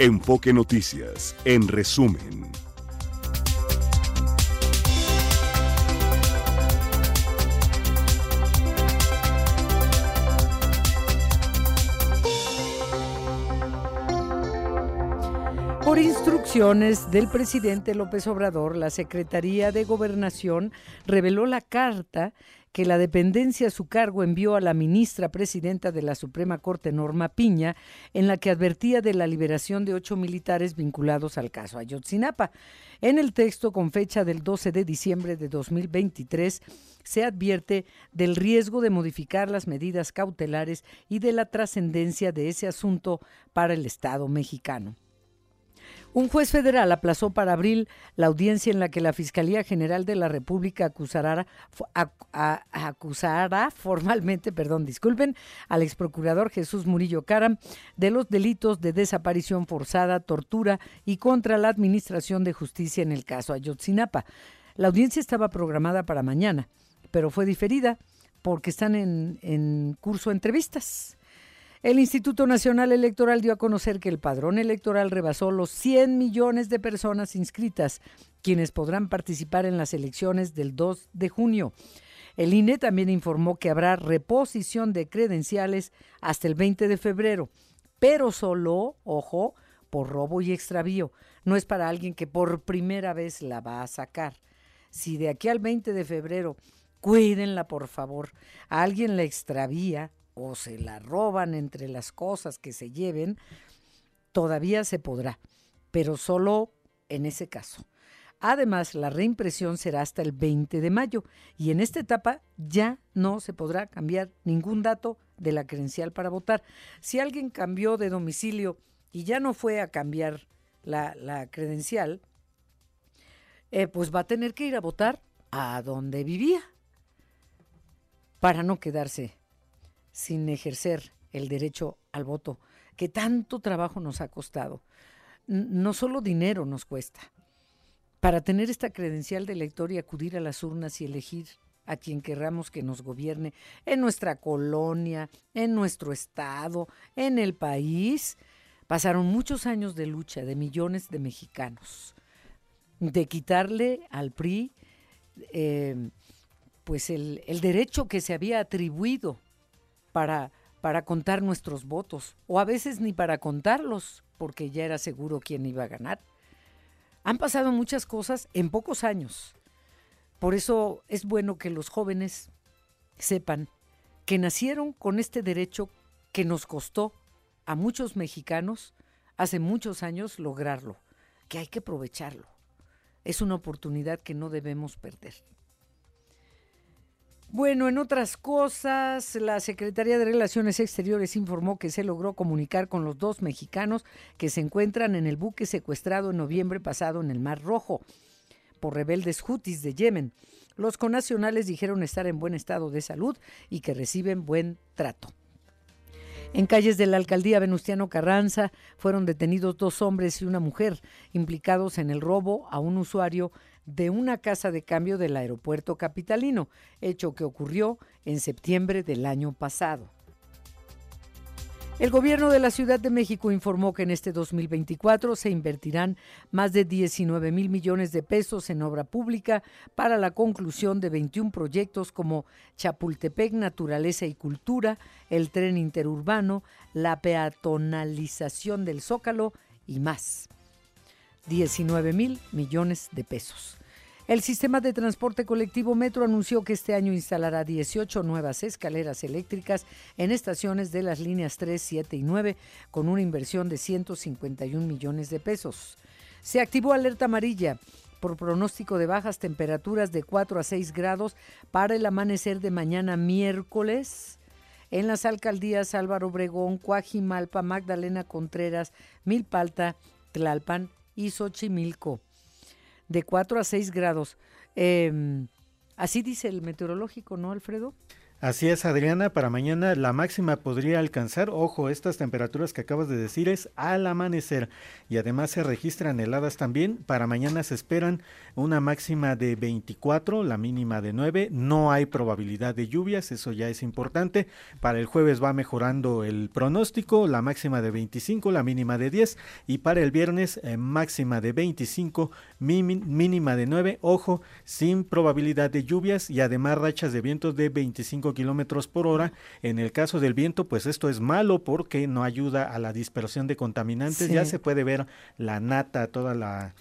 Enfoque Noticias, en resumen. Instrucciones del presidente López Obrador, la Secretaría de Gobernación reveló la carta que la dependencia a su cargo envió a la ministra presidenta de la Suprema Corte, Norma Piña, en la que advertía de la liberación de ocho militares vinculados al caso Ayotzinapa. En el texto, con fecha del 12 de diciembre de 2023, se advierte del riesgo de modificar las medidas cautelares y de la trascendencia de ese asunto para el Estado mexicano. Un juez federal aplazó para abril la audiencia en la que la Fiscalía General de la República acusará, acusará formalmente, perdón, disculpen, al exprocurador Jesús Murillo Caram de los delitos de desaparición forzada, tortura y contra la Administración de Justicia en el caso Ayotzinapa. La audiencia estaba programada para mañana, pero fue diferida porque están en, en curso entrevistas. El Instituto Nacional Electoral dio a conocer que el padrón electoral rebasó los 100 millones de personas inscritas, quienes podrán participar en las elecciones del 2 de junio. El INE también informó que habrá reposición de credenciales hasta el 20 de febrero, pero solo, ojo, por robo y extravío. No es para alguien que por primera vez la va a sacar. Si de aquí al 20 de febrero, cuídenla por favor, a alguien la extravía, o se la roban entre las cosas que se lleven, todavía se podrá, pero solo en ese caso. Además, la reimpresión será hasta el 20 de mayo y en esta etapa ya no se podrá cambiar ningún dato de la credencial para votar. Si alguien cambió de domicilio y ya no fue a cambiar la, credencial, eh, pues va a tener que ir a votar a donde vivía para no quedarse sin ejercer el derecho al voto, que tanto trabajo nos ha costado. No solo dinero nos cuesta. Para tener esta credencial de elector y acudir a las urnas y elegir a quien querramos que nos gobierne en nuestra colonia, en nuestro estado, en el país, pasaron muchos años de lucha de millones de mexicanos, de quitarle al PRI eh, pues el, el derecho que se había atribuido para, para contar nuestros votos, o a veces ni para contarlos, porque ya era seguro quién iba a ganar. Han pasado muchas cosas en pocos años. Por eso es bueno que los jóvenes sepan que nacieron con este derecho que nos costó a muchos mexicanos hace muchos años lograrlo, que hay que aprovecharlo. Es una oportunidad que no debemos perder. Bueno, en otras cosas, la Secretaría de Relaciones Exteriores informó que se logró comunicar con los dos mexicanos que se encuentran en el buque secuestrado en noviembre pasado en el Mar Rojo por rebeldes hutis de Yemen. Los conacionales dijeron estar en buen estado de salud y que reciben buen trato. En calles de la alcaldía Venustiano Carranza fueron detenidos dos hombres y una mujer implicados en el robo a un usuario de una casa de cambio del aeropuerto capitalino, hecho que ocurrió en septiembre del año pasado. El gobierno de la Ciudad de México informó que en este 2024 se invertirán más de 19 mil millones de pesos en obra pública para la conclusión de 21 proyectos como Chapultepec Naturaleza y Cultura, el tren interurbano, la peatonalización del Zócalo y más. 19 mil millones de pesos. El sistema de transporte colectivo Metro anunció que este año instalará 18 nuevas escaleras eléctricas en estaciones de las líneas 3, 7 y 9 con una inversión de 151 millones de pesos. Se activó alerta amarilla por pronóstico de bajas temperaturas de 4 a 6 grados para el amanecer de mañana miércoles en las alcaldías Álvaro Obregón, Cuajimalpa, Magdalena Contreras, Milpalta, Tlalpan y Xochimilco de 4 a 6 grados. Em, así dice el meteorológico, ¿no, Alfredo? Así es, Adriana, para mañana la máxima podría alcanzar, ojo, estas temperaturas que acabas de decir es al amanecer y además se registran heladas también. Para mañana se esperan una máxima de 24, la mínima de 9, no hay probabilidad de lluvias, eso ya es importante. Para el jueves va mejorando el pronóstico, la máxima de 25, la mínima de 10 y para el viernes eh, máxima de 25, mínima de 9, ojo, sin probabilidad de lluvias y además rachas de vientos de 25 kilómetros por hora. En el caso del viento, pues esto es malo porque no ayuda a la dispersión de contaminantes. Ya se puede ver la nata, toda la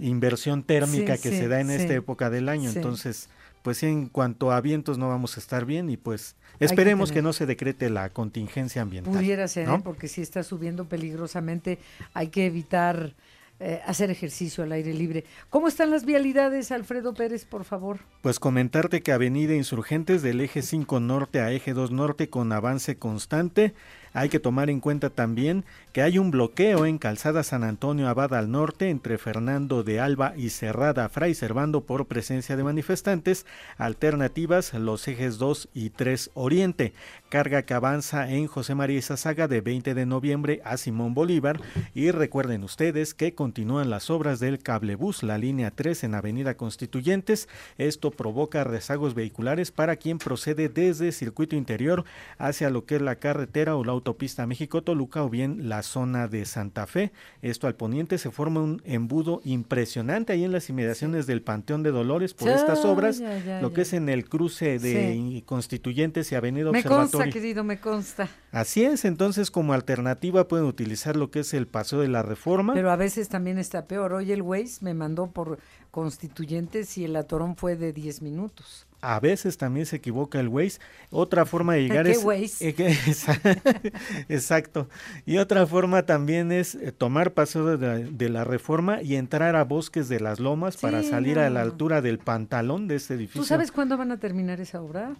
inversión térmica que se da en esta época del año. Entonces, pues en cuanto a vientos no vamos a estar bien y pues esperemos que, no se decrete la contingencia ambiental. Pudiera ser, ¿eh? porque si está subiendo peligrosamente, hay que evitar eh, hacer ejercicio al aire libre. ¿Cómo están las vialidades, Alfredo Pérez, por favor? Pues comentarte que Avenida Insurgentes del eje 5 norte a eje 2 norte con avance constante. Hay que tomar en cuenta también que hay un bloqueo en Calzada San Antonio Abad al norte entre Fernando de Alba y Cerrada Fray Servando por presencia de manifestantes. Alternativas los ejes 2 y 3 Oriente. Carga que avanza en José María Saga de 20 de noviembre a Simón Bolívar. Y recuerden ustedes que continúan las obras del cablebús, la línea 3 en Avenida Constituyentes. Esto provoca rezagos vehiculares para quien procede desde circuito interior hacia lo que es la carretera o la autopista México-Toluca o bien la zona de Santa Fe. Esto al poniente se forma un embudo impresionante ahí en las inmediaciones del Panteón de Dolores por estas obras, lo que es en el cruce de Constituyentes y Avenida me Observatorio. Me consta, querido, me consta. Así es, entonces como alternativa pueden utilizar lo que es el Paseo de la Reforma. Pero a veces también está peor. Hoy el Waze me mandó por Constituyentes y el atorón fue de 10 minutos a veces también se equivoca el Waze. Otra forma de llegar es... Waze? exacto. Y otra forma también es eh, tomar paso de la, reforma y entrar a Bosques de las Lomas para salir a la altura del pantalón de este edificio. ¿Tú sabes cuándo van a terminar esa obra?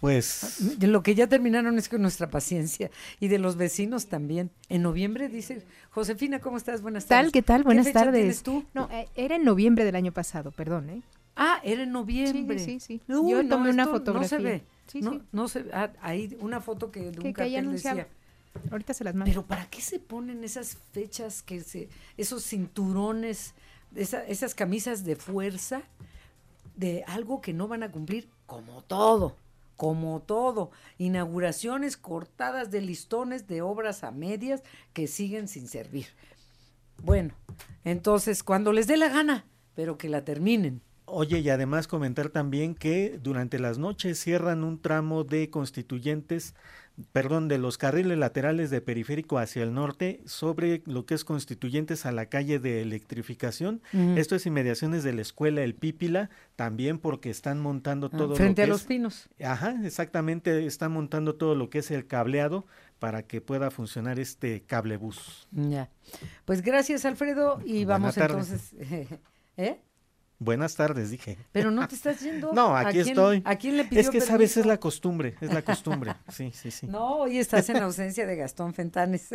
Pues... De lo que ya terminaron es con nuestra paciencia y de los vecinos también. En noviembre dice, Josefina, ¿cómo estás? Buenas tardes. ¿Tal? ¿Qué tal? Buenas tardes. tú? No, eh, era en noviembre del año pasado, perdón, ¿eh? Ah, era en noviembre. Sí, sí, sí. Yo tomé una fotografía. No se ve. Sí, no, no se ah, ahí una foto que de un cartel decía. Ahorita se las mando. Pero ¿para qué se ponen esas fechas que se esos cinturones, esas camisas de fuerza de algo que no van a cumplir como todo? como todo, inauguraciones cortadas de listones de obras a medias que siguen sin servir. Bueno, entonces, cuando les dé la gana, pero que la terminen. Oye, y además comentar también que durante las noches cierran un tramo de constituyentes, perdón, de los carriles laterales de periférico hacia el norte sobre lo que es constituyentes a la calle de electrificación. Esto es inmediaciones de la escuela El Pípila, también porque están montando ah, todo frente a los pinos. Ajá, exactamente, están montando todo lo que es el cableado para que pueda funcionar este cablebús. Ya. Pues gracias, Alfredo, y vamos entonces ¿Eh? Buenas tardes, dije. Pero no te estás yendo. No, aquí estoy. ¿A quién le pidió Es que sabes, es la costumbre, es la costumbre. Sí, sí, sí. No, hoy estás en ausencia de Gastón Fentanes.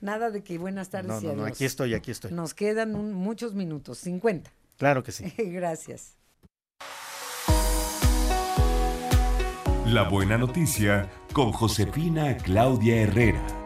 Nada de que buenas tardes no, no, No, aquí estoy, aquí estoy. Nos quedan muchos minutos, 50. Claro que sí. Gracias. La buena noticia con Josefina Claudia Herrera.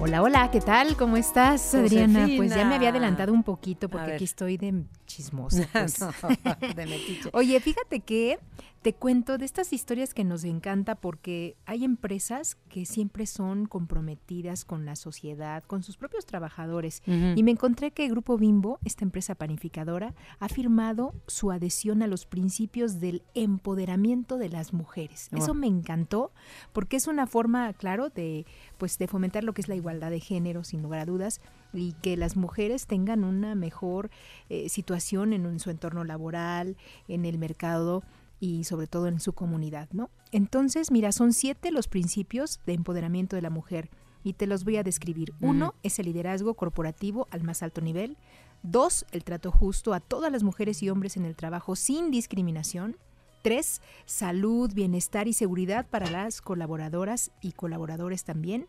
Hola, hola, ¿qué tal? ¿Cómo estás, Adriana? Pues ya me había adelantado un poquito porque aquí estoy de chismosa. De Oye, fíjate que te cuento de estas historias que nos encanta porque hay empresas que siempre son comprometidas con la sociedad, con sus propios trabajadores. Y me encontré que el Grupo Bimbo, esta empresa panificadora, ha firmado su adhesión a los principios del empoderamiento de las mujeres. Eso me encantó porque es una forma, claro, de pues de fomentar lo que es la igualdad de género, sin lugar a dudas, y que las mujeres tengan una mejor eh, situación en, en su entorno laboral, en el mercado y sobre todo en su comunidad, ¿no? Entonces, mira, son siete los principios de empoderamiento de la mujer y te los voy a describir. Uno es el liderazgo corporativo al más alto nivel. Dos, el trato justo a todas las mujeres y hombres en el trabajo sin discriminación. Tres, salud, bienestar y seguridad para las colaboradoras y colaboradores también.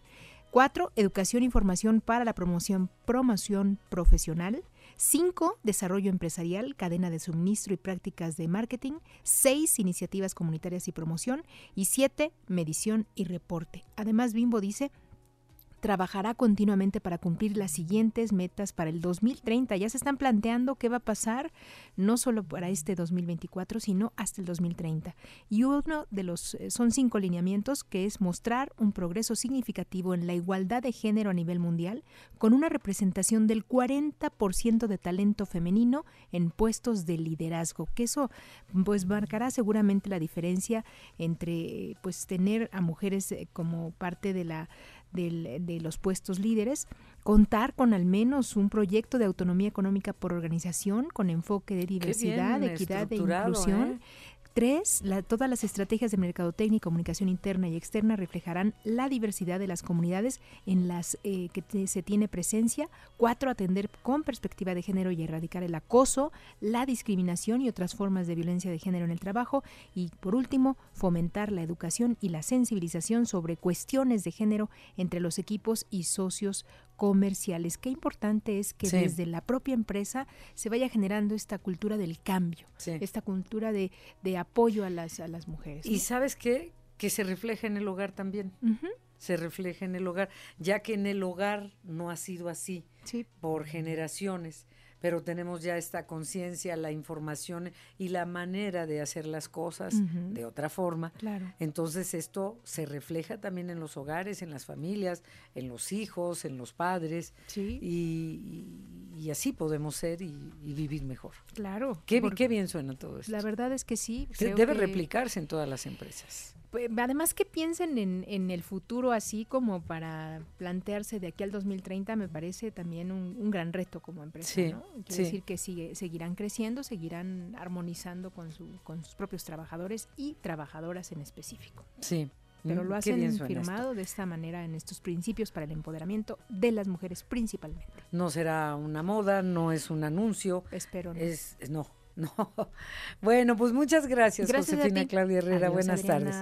Cuatro, educación e información para la promoción, promoción profesional. 5. Desarrollo empresarial, cadena de suministro y prácticas de marketing. 6. Iniciativas comunitarias y promoción. Y 7. Medición y reporte. Además, Bimbo dice trabajará continuamente para cumplir las siguientes metas para el 2030. Ya se están planteando qué va a pasar no solo para este 2024, sino hasta el 2030. Y uno de los eh, son cinco lineamientos que es mostrar un progreso significativo en la igualdad de género a nivel mundial con una representación del 40% de talento femenino en puestos de liderazgo, que eso pues marcará seguramente la diferencia entre pues tener a mujeres eh, como parte de la de los puestos líderes, contar con al menos un proyecto de autonomía económica por organización con enfoque de diversidad, equidad e inclusión. ¿eh? Tres, todas las estrategias de mercadotecnia y comunicación interna y externa reflejarán la diversidad de las comunidades en las eh, que se tiene presencia. Cuatro, atender con perspectiva de género y erradicar el acoso, la discriminación y otras formas de violencia de género en el trabajo. Y por último, fomentar la educación y la sensibilización sobre cuestiones de género entre los equipos y socios comerciales. Qué importante es que desde la propia empresa se vaya generando esta cultura del cambio, esta cultura de, de, apoyo a las, a las mujeres. Y sabes qué? Que se refleja en el hogar también. Se refleja en el hogar, ya que en el hogar no ha sido así por generaciones pero tenemos ya esta conciencia, la información y la manera de hacer las cosas de otra forma. Claro. Entonces esto se refleja también en los hogares, en las familias, en los hijos, en los padres. Sí. Y, así podemos ser y, vivir mejor. Claro. Qué, qué, bien suena todo esto. La verdad es que sí. Debe replicarse en todas las empresas. Pues, además que piensen en, en, el futuro así como para plantearse de aquí al 2030 me parece también un, gran reto como empresa, ¿no? Quiere decir que sigue, seguirán creciendo, seguirán armonizando con, su, con sus propios trabajadores y trabajadoras en específico. Sí. Pero mm, lo hacen firmado de esta manera en estos principios para el empoderamiento de las mujeres principalmente. No será una moda, no es un anuncio. Espero no. Es, no, No. Bueno, pues muchas gracias, Josefina Claudia Herrera. Buenas tardes.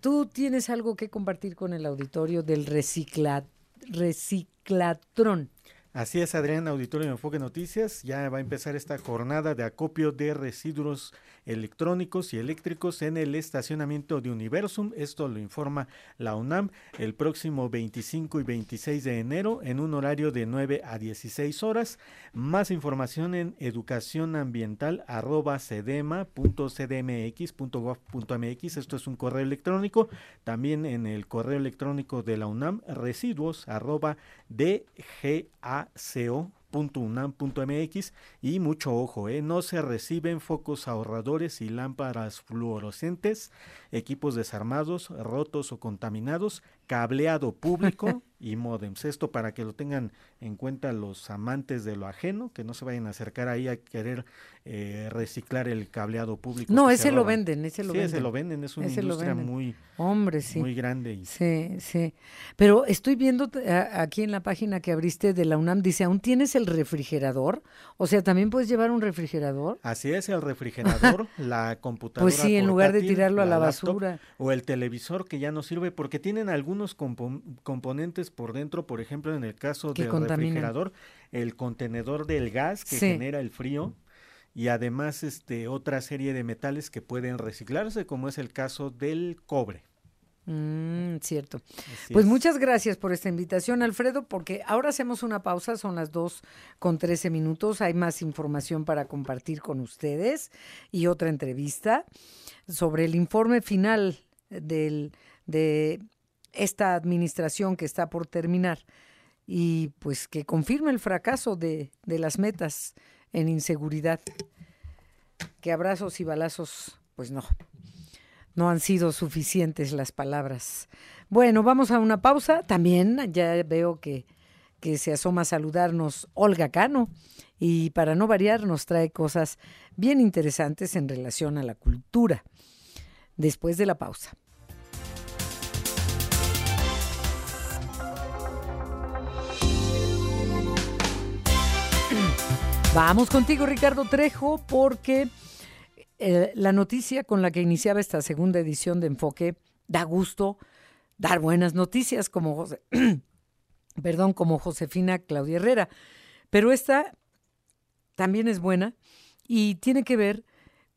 Tú tienes algo que compartir con el auditorio del recicla, reciclatrón. Así es, Adrián, Auditorio de Enfoque Noticias. Ya va a empezar esta jornada de acopio de residuos electrónicos y eléctricos en el estacionamiento de Universum. Esto lo informa la UNAM el próximo 25 y 26 de enero en un horario de 9 a 16 horas. Más información en educacionambiental.cdma.cdmx.gov.mx. Esto es un correo electrónico. También en el correo electrónico de la UNAM, residuos arroba dgaco.unam.mx y mucho ojo, ¿eh? no se reciben focos ahorradores y lámparas fluorescentes, equipos desarmados, rotos o contaminados, cableado público y modems. Esto para que lo tengan en cuenta los amantes de lo ajeno, que no se vayan a acercar ahí a querer eh, reciclar el cableado público. No, ese lo venden, ese lo sí, venden. ese lo venden, es una industria muy, Hombre, sí. muy grande. Y... Sí, sí. Pero estoy viendo aquí en la página que abriste de la UNAM, dice, ¿aún tienes el refrigerador? O sea, ¿también puedes llevar un refrigerador? Así es, el refrigerador, la computadora Pues sí, en lugar de tirarlo a la, basura. O el televisor que ya no sirve porque tienen algunos componentes por dentro, por ejemplo, en el caso del refrigerador, el contenedor del gas que genera el frío y además este otra serie de metales que pueden reciclarse, como es el caso del cobre. Mm, cierto. pues muchas gracias por esta invitación, Alfredo, porque ahora hacemos una pausa, son las dos con 13 minutos, hay más información para compartir con ustedes y otra entrevista sobre el informe final del, de esta administración que está por terminar y pues que confirme el fracaso de, de las metas en inseguridad. Que abrazos y balazos, pues no, no han sido suficientes las palabras. Bueno, vamos a una pausa. También ya veo que, que se asoma a saludarnos Olga Cano y para no variar nos trae cosas bien interesantes en relación a la cultura. Después de la pausa. Vamos contigo, Ricardo Trejo, porque eh, la noticia con la que iniciaba esta segunda edición de Enfoque da gusto dar buenas noticias, como perdón, como Josefina Claudia Herrera. Pero esta también es buena y tiene que ver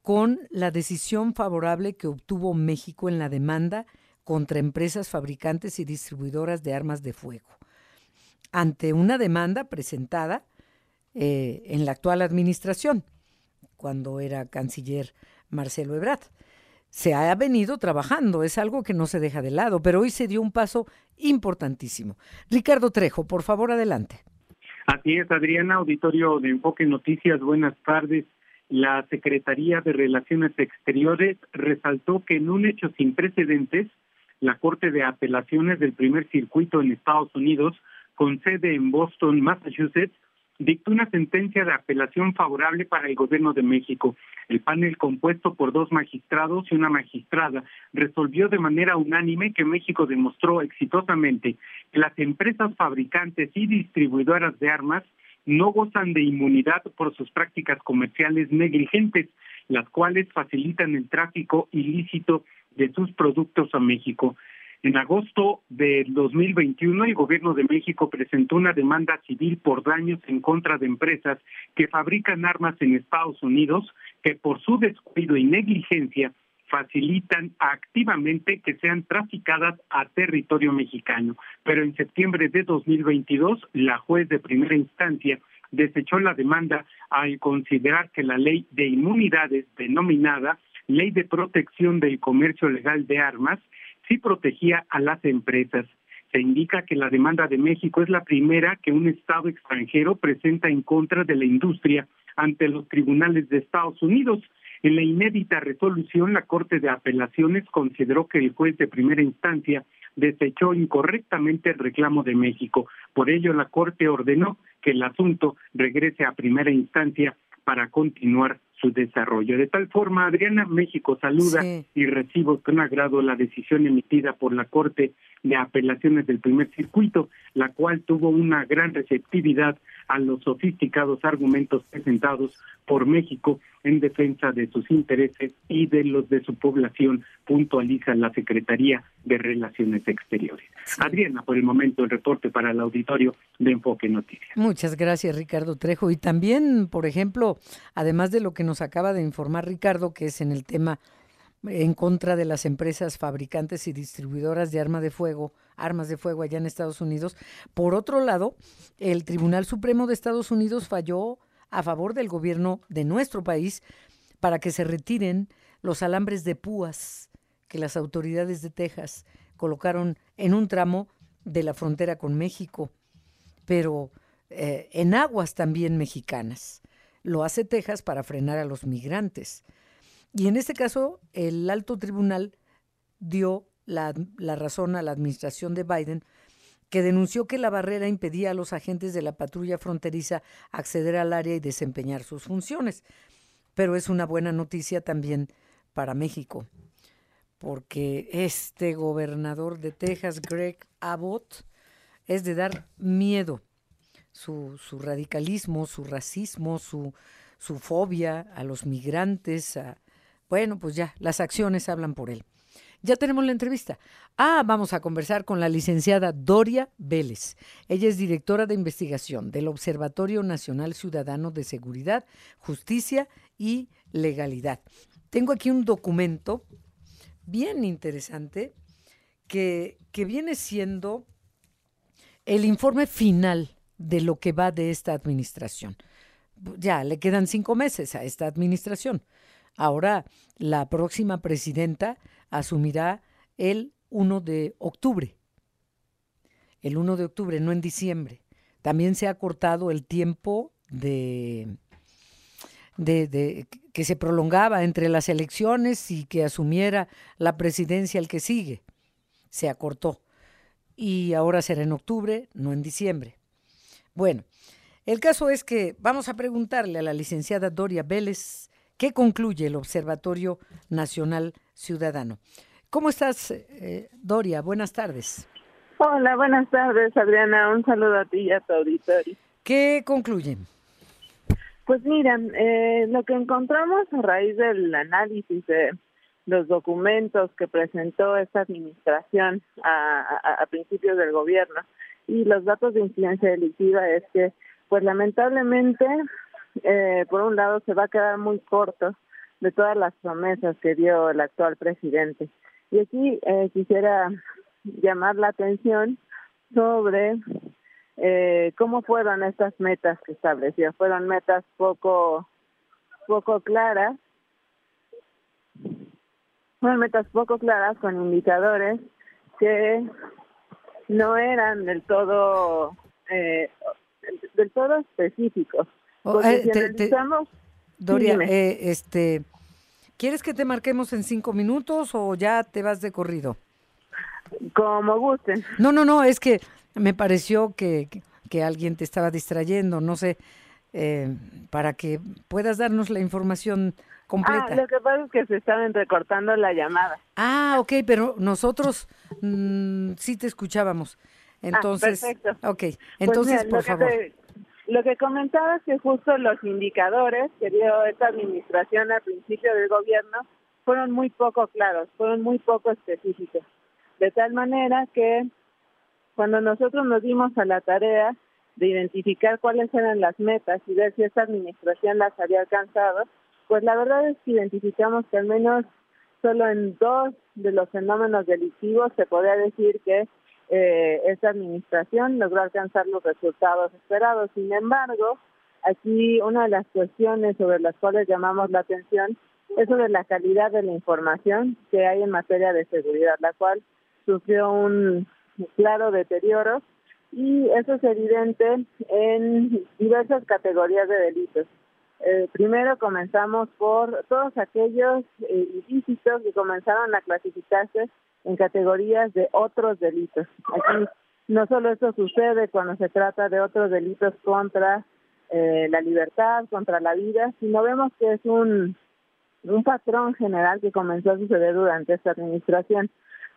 con la decisión favorable que obtuvo México en la demanda contra empresas fabricantes y distribuidoras de armas de fuego. Ante una demanda presentada eh, en la actual administración, cuando era canciller Marcelo Ebrard. Se ha venido trabajando, es algo que no se deja de lado, pero hoy se dio un paso importantísimo. Ricardo Trejo, por favor, adelante. Así es, Adriana, auditorio de Enfoque Noticias, buenas tardes. La Secretaría de Relaciones Exteriores resaltó que en un hecho sin precedentes, la Corte de Apelaciones del Primer Circuito en Estados Unidos, con sede en Boston, Massachusetts, dictó una sentencia de apelación favorable para el gobierno de México. El panel compuesto por dos magistrados y una magistrada resolvió de manera unánime que México demostró exitosamente que las empresas fabricantes y distribuidoras de armas no gozan de inmunidad por sus prácticas comerciales negligentes, las cuales facilitan el tráfico ilícito de sus productos a México. En agosto de 2021, el gobierno de México presentó una demanda civil por daños en contra de empresas que fabrican armas en Estados Unidos que por su descuido y negligencia facilitan activamente que sean traficadas a territorio mexicano. Pero en septiembre de 2022, la juez de primera instancia desechó la demanda al considerar que la ley de inmunidades denominada Ley de Protección del Comercio Legal de Armas sí protegía a las empresas. Se indica que la demanda de México es la primera que un Estado extranjero presenta en contra de la industria ante los tribunales de Estados Unidos. En la inédita resolución, la Corte de Apelaciones consideró que el juez de primera instancia desechó incorrectamente el reclamo de México. Por ello, la Corte ordenó que el asunto regrese a primera instancia para continuar su desarrollo. De tal forma, Adriana, México saluda y recibo con agrado la decisión emitida por la Corte de Apelaciones del Primer Circuito, la cual tuvo una gran receptividad a los sofisticados argumentos presentados por México en defensa de sus intereses y de los de su población, puntualiza la Secretaría de Relaciones Exteriores. Adriana, por el momento el reporte para el auditorio de Enfoque Noticias. Muchas gracias, Ricardo Trejo. Y también, por ejemplo, además de lo que nos acaba de informar Ricardo, que es en el tema en contra de las empresas fabricantes y distribuidoras de armas de fuego, armas de fuego allá en Estados Unidos. Por otro lado, el Tribunal Supremo de Estados Unidos falló a favor del gobierno de nuestro país para que se retiren los alambres de púas que las autoridades de Texas colocaron en un tramo de la frontera con México, pero eh, en aguas también mexicanas. Lo hace Texas para frenar a los migrantes. Y en este caso, el alto tribunal dio la, razón a la administración de Biden, que denunció que la barrera impedía a los agentes de la patrulla fronteriza acceder al área y desempeñar sus funciones. Pero es una buena noticia también para México, porque este gobernador de Texas, Greg Abbott, es de dar miedo. Su, su radicalismo, su racismo, su, su fobia a los migrantes, a, bueno, pues ya, las acciones hablan por él. Ya tenemos la entrevista. Ah, vamos a conversar con la licenciada Doria Vélez. Ella es directora de investigación del Observatorio Nacional Ciudadano de Seguridad, Justicia y Legalidad. Tengo aquí un documento bien interesante que, que viene siendo el informe final de lo que va de esta administración. Ya le quedan cinco meses a esta administración. Ahora, la próxima presidenta asumirá el 1 de octubre. El 1 de octubre, no en diciembre. También se ha cortado el tiempo de, de, que se prolongaba entre las elecciones y que asumiera la presidencia el que sigue. Se acortó. Y ahora será en octubre, no en diciembre. Bueno, el caso es que vamos a preguntarle a la licenciada Doria Vélez ¿Qué concluye el Observatorio Nacional Ciudadano? ¿Cómo estás, eh, Doria? Buenas tardes. Hola, buenas tardes, Adriana. Un saludo a ti y a tu auditorio. ¿Qué concluyen? Pues miren, eh, lo que encontramos a raíz del análisis de los documentos que presentó esta administración a, a principios del gobierno y los datos de incidencia delictiva es que, pues lamentablemente, eh, por un lado, se va a quedar muy corto de todas las promesas que dio el actual presidente. Y aquí eh, quisiera llamar la atención sobre eh, cómo fueron estas metas que estableció. Fueron metas poco, poco claras, fueron metas poco claras con indicadores que no eran del todo eh, del todo específicos. Oh, eh, Doria, eh, este, ¿quieres que te marquemos en cinco minutos o ya te vas de corrido? Como gusten. No, no, no, es que me pareció que, que, alguien te estaba distrayendo, no sé, eh, para que puedas darnos la información completa. Ah, lo que pasa es que se estaban recortando la llamada. Ah, ok, pero nosotros mm, sí te escuchábamos. Ah, entonces, perfecto. ok, pues entonces, por favor. Lo que comentaba es que justo los indicadores que dio esta administración al principio del gobierno fueron muy poco claros, fueron muy poco específicos. De tal manera que cuando nosotros nos dimos a la tarea de identificar cuáles eran las metas y ver si esta administración las había alcanzado, pues la verdad es que identificamos que al menos solo en dos de los fenómenos delictivos se podría decir que eh, esta administración logró alcanzar los resultados esperados. Sin embargo, aquí una de las cuestiones sobre las cuales llamamos la atención es sobre la calidad de la información que hay en materia de seguridad, la cual sufrió un claro deterioro y eso es evidente en diversas categorías de delitos. Eh, primero comenzamos por todos aquellos eh, ilícitos que comenzaron a clasificarse en categorías de otros delitos. Aquí no solo esto sucede cuando se trata de otros delitos contra eh, la libertad, contra la vida, sino vemos que es un, un patrón general que comenzó a suceder durante esta administración.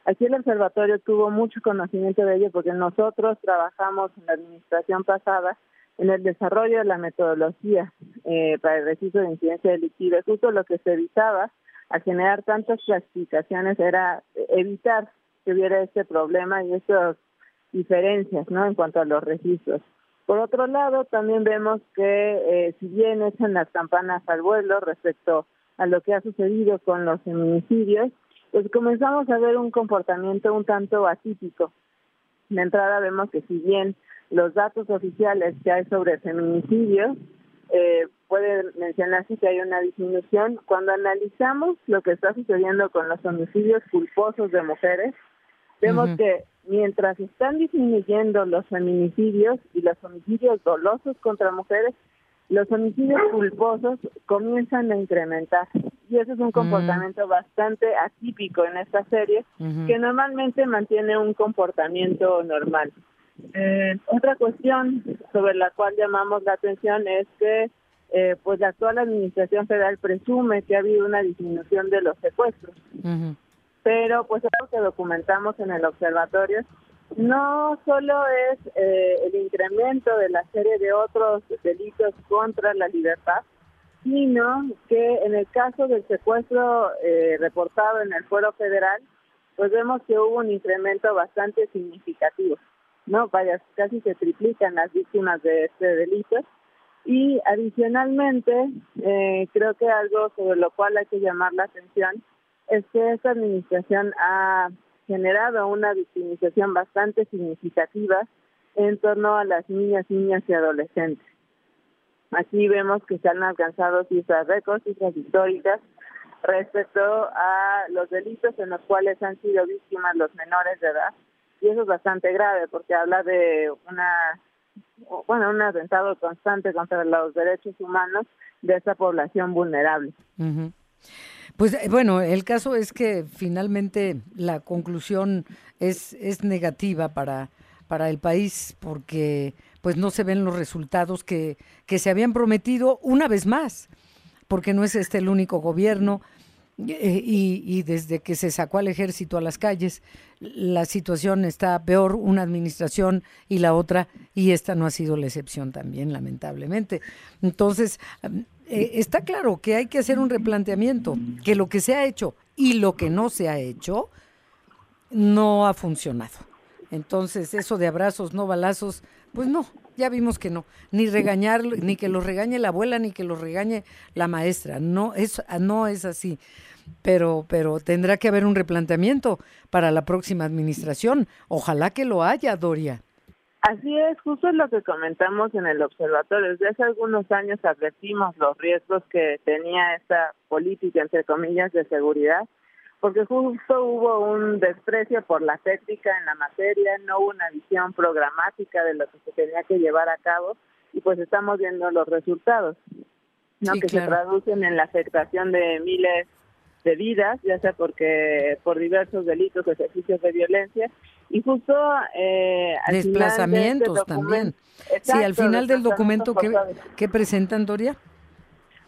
Aquí el observatorio tuvo mucho conocimiento de ello porque nosotros trabajamos en la administración pasada en el desarrollo de la metodología eh, para el registro de incidencia delictiva. Justo lo que se evitaba al generar tantas clasificaciones era evitar que hubiera este problema y estas diferencias ¿no? en cuanto a los registros. Por otro lado, también vemos que eh, si bien echan las campanas al vuelo respecto a lo que ha sucedido con los feminicidios, pues comenzamos a ver un comportamiento un tanto atípico. De entrada vemos que si bien los datos oficiales que hay sobre feminicidios eh, puede mencionarse que hay una disminución. Cuando analizamos lo que está sucediendo con los homicidios culposos de mujeres, vemos que mientras están disminuyendo los feminicidios y los homicidios dolosos contra mujeres, los homicidios culposos comienzan a incrementar. Y eso es un comportamiento bastante atípico en esta serie, que normalmente mantiene un comportamiento normal. Eh, otra cuestión sobre la cual llamamos la atención es que eh, pues la actual administración federal presume que ha habido una disminución de los secuestros. Pero pues algo que documentamos en el observatorio no solo es eh, el incremento de la serie de otros delitos contra la libertad, sino que en el caso del secuestro eh, reportado en el fuero federal, pues vemos que hubo un incremento bastante significativo, ¿no? Vaya, casi se triplican las víctimas de este delito y adicionalmente, eh, creo que algo sobre lo cual hay que llamar la atención es que esta administración ha generado una victimización bastante significativa en torno a las niñas, niñas y adolescentes. Aquí vemos que se han alcanzado cifras récords, cifras históricas respecto a los delitos en los cuales han sido víctimas los menores de edad. Y eso es bastante grave porque habla de una bueno, un atentado constante contra los derechos humanos de esa población vulnerable. Pues eh, bueno, el caso es que finalmente la conclusión es, es negativa para, para el país porque pues no se ven los resultados que, que se habían prometido una vez más, porque no es este el único gobierno. Eh, y, y, desde que se sacó al ejército a las calles, la situación está peor, una administración y la otra, y esta no ha sido la excepción también, lamentablemente. Entonces, eh, está claro que hay que hacer un replanteamiento, que lo que se ha hecho y lo que no se ha hecho no ha funcionado. Entonces, eso de abrazos, no balazos, pues no, ya vimos que no. Ni regañar, ni que los regañe la abuela, ni que los regañe la maestra. No es, no es así. Pero, pero tendrá que haber un replanteamiento para la próxima administración. Ojalá que lo haya, Doria. Así es, justo lo que comentamos en el observatorio. Desde hace algunos años advertimos los riesgos que tenía esta política, entre comillas, de seguridad porque justo hubo un desprecio por la técnica en la materia, no hubo una visión programática de lo que se tenía que llevar a cabo y pues estamos viendo los resultados, ¿no? que se traducen en la afectación de miles de vidas, ya sea porque por diversos delitos, ejercicios de violencia y justo eh, al desplazamientos este también. sí, al final del documento que, que presentan Doria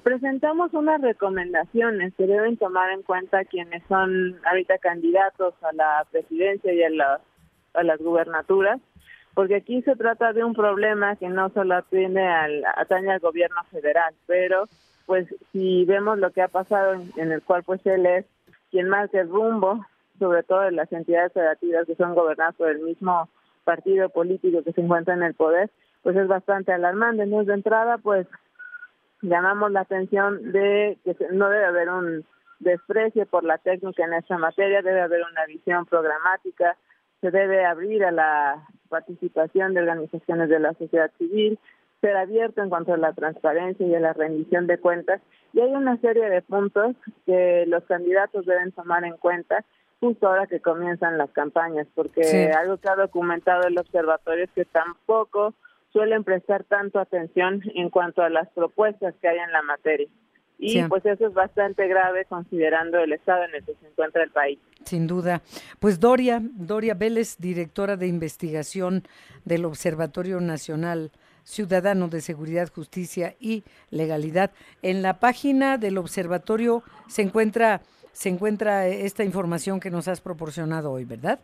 presentamos unas recomendaciones que deben tomar en cuenta quienes son ahorita candidatos a la presidencia y a las, a las gubernaturas, porque aquí se trata de un problema que no solo atiende al, atañe al gobierno federal, pero pues si vemos lo que ha pasado en, el cual pues él es quien marca el rumbo, sobre todo en las entidades federativas que son gobernadas por el mismo partido político que se encuentra en el poder, pues es bastante alarmante. Entonces, de entrada, pues llamamos la atención de que no debe haber un desprecio por la técnica en esta materia, debe haber una visión programática, se debe abrir a la participación de organizaciones de la sociedad civil, ser abierto en cuanto a la transparencia y a la rendición de cuentas. Y hay una serie de puntos que los candidatos deben tomar en cuenta justo ahora que comienzan las campañas, porque algo que ha documentado el observatorio es que tampoco suelen prestar tanto atención en cuanto a las propuestas que hay en la materia. Y pues eso es bastante grave considerando el estado en el que se encuentra el país. Sin duda. Pues Doria, Doria Vélez, directora de investigación del Observatorio Nacional Ciudadano de Seguridad, Justicia y Legalidad. En la página del observatorio se encuentra se encuentra esta información que nos has proporcionado hoy, ¿verdad?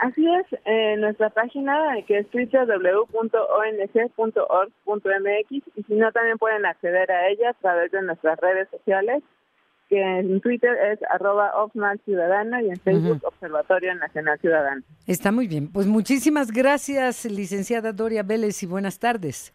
Así es, en nuestra página que es www.ong.org.mx y si no también pueden acceder a ella a través de nuestras redes sociales que en Twitter es arroba Ciudadana y en Facebook Observatorio Nacional Ciudadano. Está muy bien. Pues muchísimas gracias, licenciada Doria Vélez, y buenas tardes.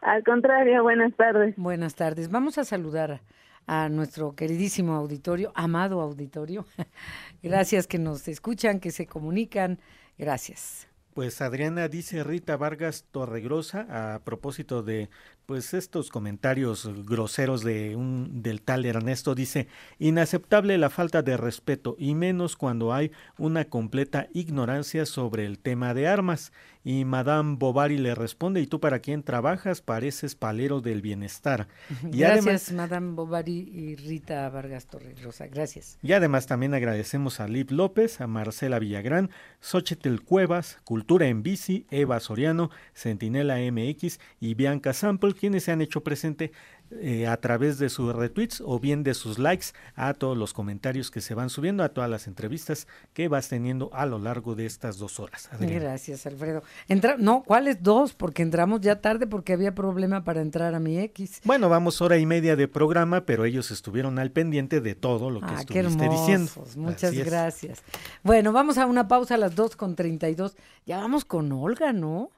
Al contrario, buenas tardes. Buenas tardes. Vamos a saludar a nuestro queridísimo auditorio, amado auditorio. Gracias que nos escuchan, que se comunican. Gracias. Pues Adriana dice Rita Vargas Torregrosa a propósito de pues estos comentarios groseros de un del tal Ernesto dice inaceptable la falta de respeto y menos cuando hay una completa ignorancia sobre el tema de armas y Madame Bovary le responde y tú para quién trabajas pareces palero del bienestar y gracias Madame Bovary y Rita Vargas Torregrosa gracias. Y además también agradecemos a Liv López a Marcela Villagrán Xochitl Cuevas Cultura en Bici Eva Soriano Centinela MX y Bianca Sample quienes se han hecho presente eh, a través de sus retweets o bien de sus likes a todos los comentarios que se van subiendo, a todas las entrevistas que vas teniendo a lo largo de estas dos horas. Gracias, Alfredo. Entra no, ¿cuáles dos? Porque entramos ya tarde porque había problema para entrar a mi X. Bueno, vamos hora y media de programa, pero ellos estuvieron al pendiente de todo lo que ah, estuviste diciendo. Muchas gracias. Bueno, vamos a una pausa a las dos con 32. Ya vamos con Olga, ¿no?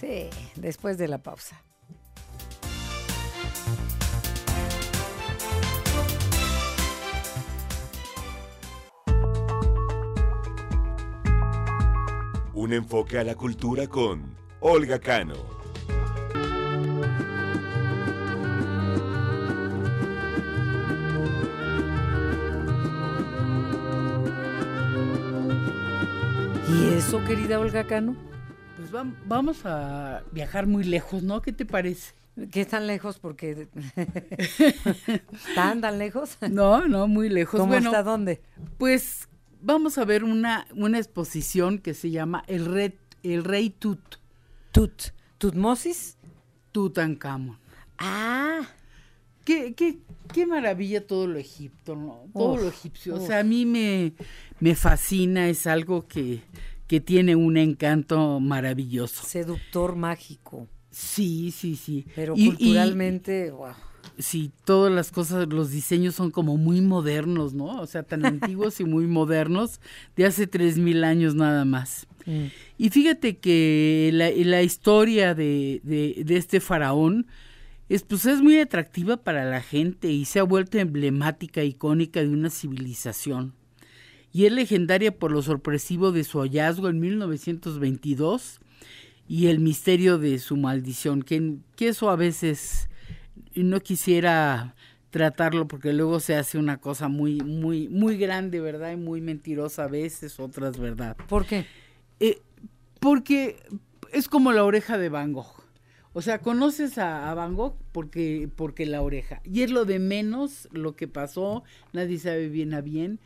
Sí, después de la pausa. Un enfoque a la cultura con Olga Cano. ¿Y eso, querida Olga Cano? Pues vamos a viajar muy lejos, ¿no? ¿Qué te parece? ¿Qué tan lejos? Porque. ¿Tan, tan lejos? No, no, muy lejos. ¿Cómo hasta dónde? Pues vamos a ver una, una exposición que se llama El, Rey, el Rey Tut. Tut. ¿Tutmosis? Tutankamón. Ah. Qué, qué, qué maravilla todo lo egipto, ¿no? Todo lo egipcio. O sea, a mí me, me fascina, es algo que, que tiene un encanto maravilloso. Seductor mágico. Sí, sí, sí. Pero culturalmente, wow. Sí, todas las cosas, los diseños son como muy modernos, ¿no? O sea, tan antiguos y muy modernos, de hace tres mil años nada más. Mm. Y fíjate que la, historia de, de, este faraón es, pues, es muy atractiva para la gente y se ha vuelto emblemática, icónica de una civilización. Y es legendaria por lo sorpresivo de su hallazgo en 1922 y el misterio de su maldición, que, que eso a veces no quisiera tratarlo porque luego se hace una cosa muy muy muy grande, ¿verdad? Y muy mentirosa a veces, otras, ¿verdad? ¿Por qué? Eh, porque es como la oreja de Van Gogh. O sea, conoces a, Van Gogh porque, porque la oreja. Y es lo de menos lo que pasó, nadie sabe bien a bien.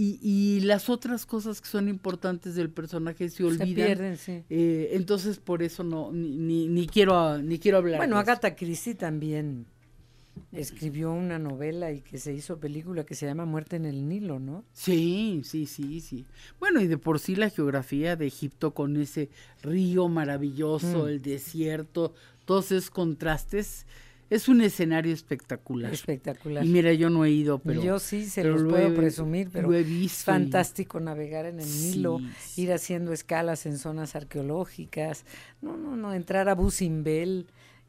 Y, y las otras cosas que son importantes del personaje se olvidan. Se pierden, sí. Eh, entonces, por eso no, ni, ni, quiero, ni quiero hablar. Bueno, Agatha Christie también escribió una novela y que se hizo película que se llama Muerte en el Nilo, ¿no? Sí, sí, sí, sí. Bueno, y de por sí la geografía de Egipto con ese río maravilloso, mm. el desierto, todos esos contrastes, es un escenario espectacular. Espectacular. Y mira, yo no he ido, pero... Yo sí, se los puedo presumir, pero es fantástico navegar en el Nilo, ir haciendo escalas en zonas arqueológicas, no, no, no, entrar a Busimbel,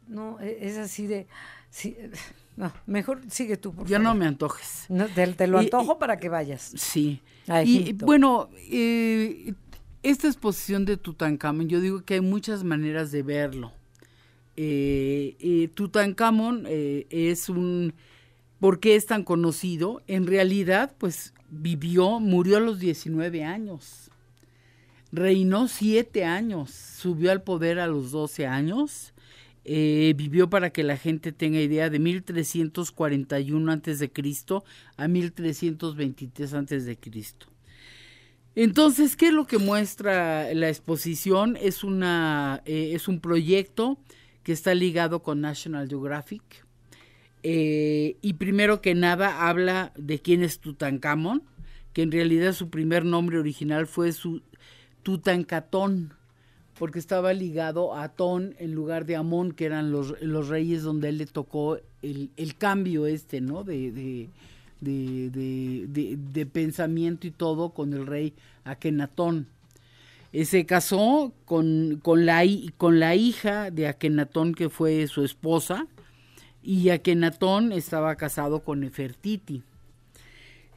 no, e, es así de... Sí, no, mejor sigue tú, por Ya no me antojes. te, lo antojo para que vayas. Sí. y bueno, eh, esta exposición de Tutankamón, yo digo que hay muchas maneras de verlo. Eh, eh Tutankamón eh, es un... ¿Por qué es tan conocido? En realidad, pues vivió, murió a los 19 años. Reinó siete años, subió al poder a los 12 años vivió para que la gente tenga idea de 1341 antes de Cristo a 1323 antes de Cristo. Entonces, ¿qué es lo que muestra la exposición? Es una es un proyecto que está ligado con National Geographic. Eh, y primero que nada habla de quién es Tutankamón, que en realidad su primer nombre original fue su Tutankatón porque estaba ligado a Atón en lugar de Amón, que eran los, los reyes donde él le tocó el, el cambio este, ¿no? De, de, de, de, pensamiento y todo con el rey Akenatón. Eh, se casó con, con, la, con la hija de Akenatón, que fue su esposa, y Akenatón estaba casado con Nefertiti.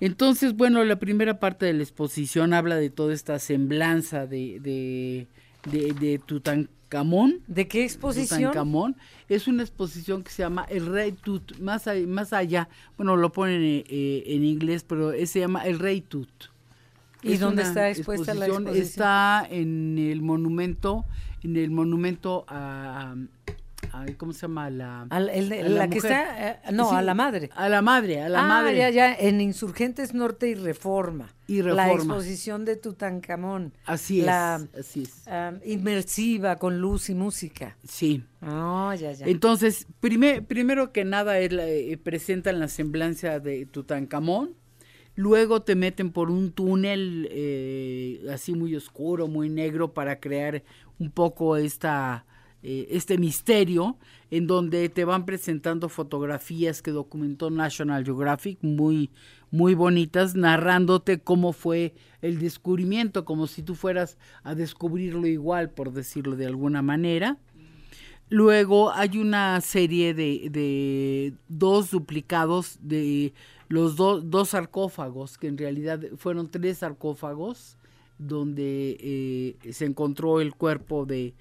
Entonces, bueno, la primera parte de la exposición habla de toda esta semblanza de, de, de Tutankamón. ¿De qué exposición? Tutankamón. Es una exposición que se llama El Rey Tut, más, más allá, bueno, lo ponen eh, en inglés, pero se llama El Rey Tut. ¿Y dónde está expuesta la exposición? Está en el monumento, en el monumento a, ¿cómo se llama? La, la, que está, eh, no, a la madre. A la madre, a la ah, madre. Ya, ya, en Insurgentes Norte y Reforma. Y Reforma. La exposición de Tutankamón. Así es, la, así es. inmersiva, con luz y música. Sí. Oh, ya, ya. Entonces, primero que nada, él, eh, presentan la semblanza de Tutankamón. Luego te meten por un túnel eh, así muy oscuro, muy negro, para crear un poco esta eh, este misterio en donde te van presentando fotografías que documentó National Geographic muy muy bonitas narrándote cómo fue el descubrimiento como si tú fueras a descubrirlo igual por decirlo de alguna manera. Luego hay una serie de, de dos duplicados de los dos sarcófagos que en realidad fueron tres sarcófagos donde eh, se encontró el cuerpo de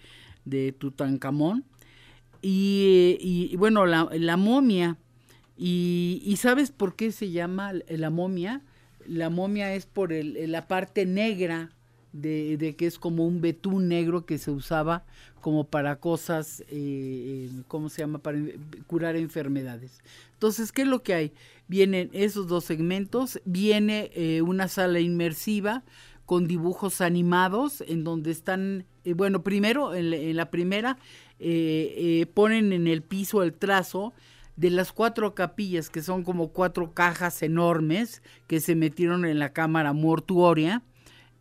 de Tutankamón. Y, y, bueno, la, la momia. Y, y, ¿sabes por qué se llama la momia? La momia es por el, la parte negra de, que es como un betún negro que se usaba como para cosas, eh, ¿cómo se llama? Para curar enfermedades. Entonces, ¿qué es lo que hay? Vienen esos dos segmentos, viene eh, una sala inmersiva con dibujos animados en donde están, eh, bueno, primero en, la primera eh, ponen en el piso el trazo de las cuatro capillas, que son como cuatro cajas enormes que se metieron en la cámara mortuoria,